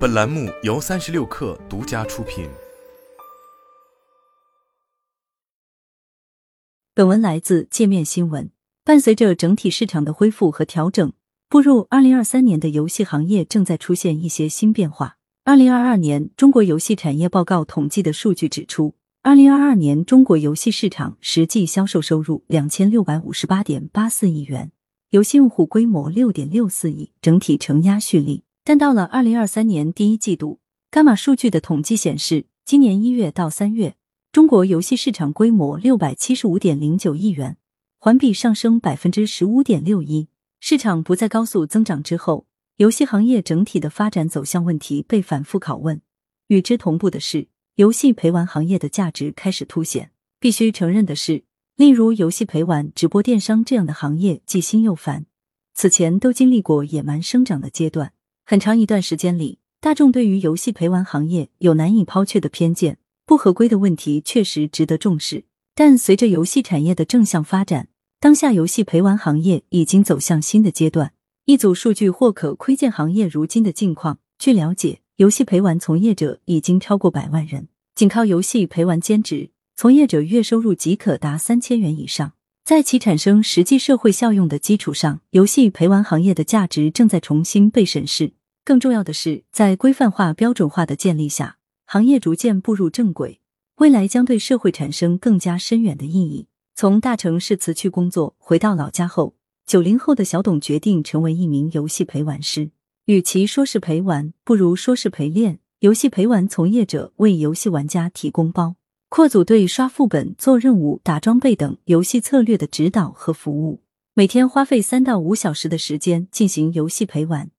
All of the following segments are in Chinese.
本栏目由三十六氪独家出品。本文来自界面新闻。伴随着整体市场的恢复和调整，步入二零二三年的游戏行业正在出现一些新变化。二零二二年中国游戏产业报告统计的数据指出，二零二二年中国游戏市场实际销售收入两千六百五十八点八四亿元，游戏用户规模六点六四亿，整体承压蓄力。但到了二零二三年第一季度，伽马数据的统计显示，今年一月到三月，中国游戏市场规模六百七十五点零九亿元，环比上升百分之十五点六一。市场不再高速增长之后，游戏行业整体的发展走向问题被反复拷问。与之同步的是，游戏陪玩行业的价值开始凸显。必须承认的是，例如游戏陪玩、直播电商这样的行业既新又繁，此前都经历过野蛮生长的阶段。很长一段时间里，大众对于游戏陪玩行业有难以抛却的偏见，不合规的问题确实值得重视。但随着游戏产业的正向发展，当下游戏陪玩行业已经走向新的阶段。一组数据或可窥见行业如今的境况。据了解，游戏陪玩从业者已经超过百万人，仅靠游戏陪玩兼职，从业者月收入即可达三千元以上。在其产生实际社会效用的基础上，游戏陪玩行业的价值正在重新被审视。更重要的是，在规范化、标准化的建立下，行业逐渐步入正轨，未来将对社会产生更加深远的意义。从大城市辞去工作回到老家后，九零后的小董决定成为一名游戏陪玩师。与其说是陪玩，不如说是陪练。游戏陪玩从业者为游戏玩家提供包括组队、刷副本、做任务、打装备等游戏策略的指导和服务，每天花费三到五小时的时间进行游戏陪玩。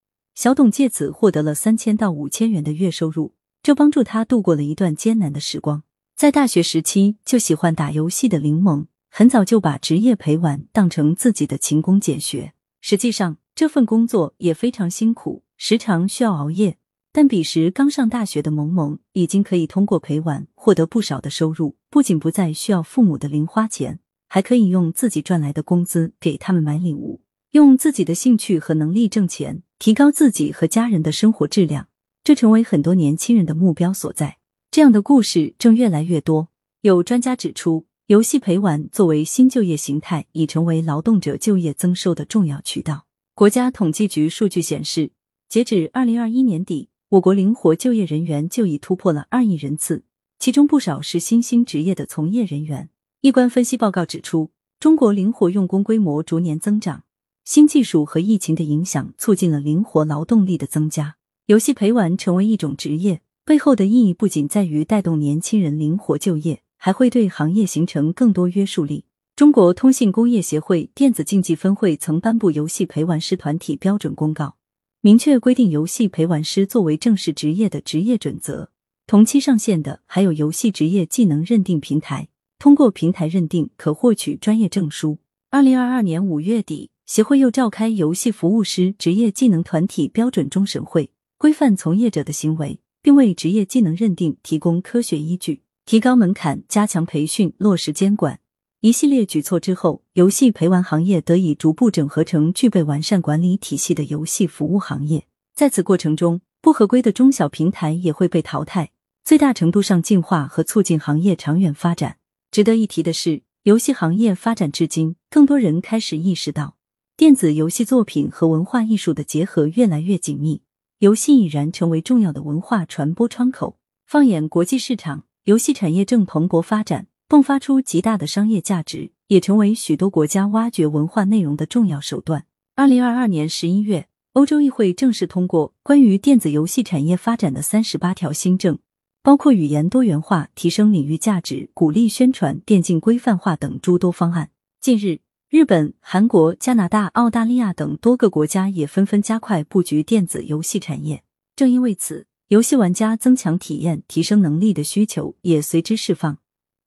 小董借此获得了三千到五千元的月收入，这帮助他度过了一段艰难的时光。在大学时期就喜欢打游戏的林萌，很早就把职业陪玩当成自己的勤工俭学。实际上，这份工作也非常辛苦，时常需要熬夜。但彼时刚上大学的萌萌，已经可以通过陪玩获得不少的收入，不仅不再需要父母的零花钱，还可以用自己赚来的工资给他们买礼物，用自己的兴趣和能力挣钱。提高自己和家人的生活质量，这成为很多年轻人的目标所在。这样的故事正越来越多。有专家指出，游戏陪玩作为新就业形态，已成为劳动者就业增收的重要渠道。国家统计局数据显示，截止二零二一年底，我国灵活就业人员就已突破了二亿人次，其中不少是新兴职业的从业人员。一关分析报告指出，中国灵活用工规模逐年增长。新技术和疫情的影响，促进了灵活劳动力的增加。游戏陪玩成为一种职业，背后的意义不仅在于带动年轻人灵活就业，还会对行业形成更多约束力。中国通信工业协会电子竞技分会曾颁布游戏陪玩师团体标准公告，明确规定游戏陪玩师作为正式职业的职业准则。同期上线的还有游戏职业技能认定平台，通过平台认定可获取专业证书。二零二二年五月底。协会又召开游戏服务师职业技能团体标准终审会，规范从业者的行为，并为职业技能认定提供科学依据，提高门槛，加强培训，落实监管。一系列举措之后，游戏陪玩行业得以逐步整合成具备完善管理体系的游戏服务行业。在此过程中，不合规的中小平台也会被淘汰，最大程度上净化和促进行业长远发展。值得一提的是，游戏行业发展至今，更多人开始意识到。电子游戏作品和文化艺术的结合越来越紧密，游戏已然成为重要的文化传播窗口。放眼国际市场，游戏产业正蓬勃发展，迸发出极大的商业价值，也成为许多国家挖掘文化内容的重要手段。二零二二年十一月，欧洲议会正式通过关于电子游戏产业发展的三十八条新政，包括语言多元化、提升领域价值、鼓励宣传、电竞规范化等诸多方案。近日。日本、韩国、加拿大、澳大利亚等多个国家也纷纷加快布局电子游戏产业。正因为此，游戏玩家增强体验、提升能力的需求也随之释放。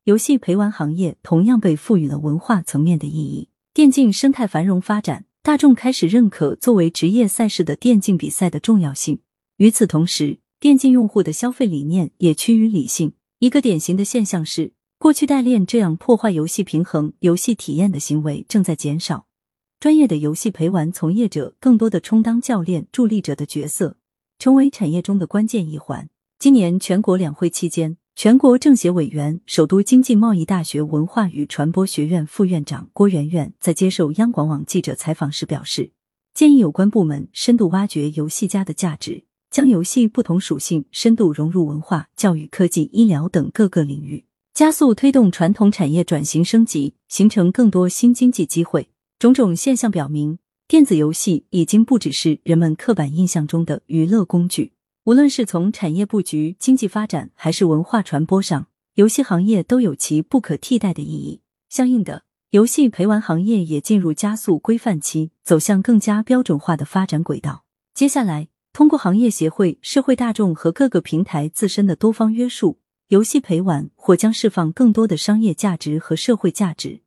游戏陪玩行业同样被赋予了文化层面的意义。电竞生态繁荣发展，大众开始认可作为职业赛事的电竞比赛的重要性。与此同时，电竞用户的消费理念也趋于理性。一个典型的现象是。过去代练这样破坏游戏平衡、游戏体验的行为正在减少，专业的游戏陪玩从业者更多的充当教练、助力者的角色，成为产业中的关键一环。今年全国两会期间，全国政协委员、首都经济贸易大学文化与传播学院副院长郭媛媛在接受央广网记者采访时表示，建议有关部门深度挖掘游戏家的价值，将游戏不同属性深度融入文化、教育、科技、医疗等各个领域，加速推动传统产业转型升级，形成更多新经济机会。种种现象表明，电子游戏已经不只是人们刻板印象中的娱乐工具。无论是从产业布局、经济发展，还是文化传播上，游戏行业都有其不可替代的意义。相应的，游戏陪玩行业也进入加速规范期，走向更加标准化的发展轨道。接下来，通过行业协会、社会大众和各个平台自身的多方约束，游戏陪玩或将释放更多的商业价值和社会价值。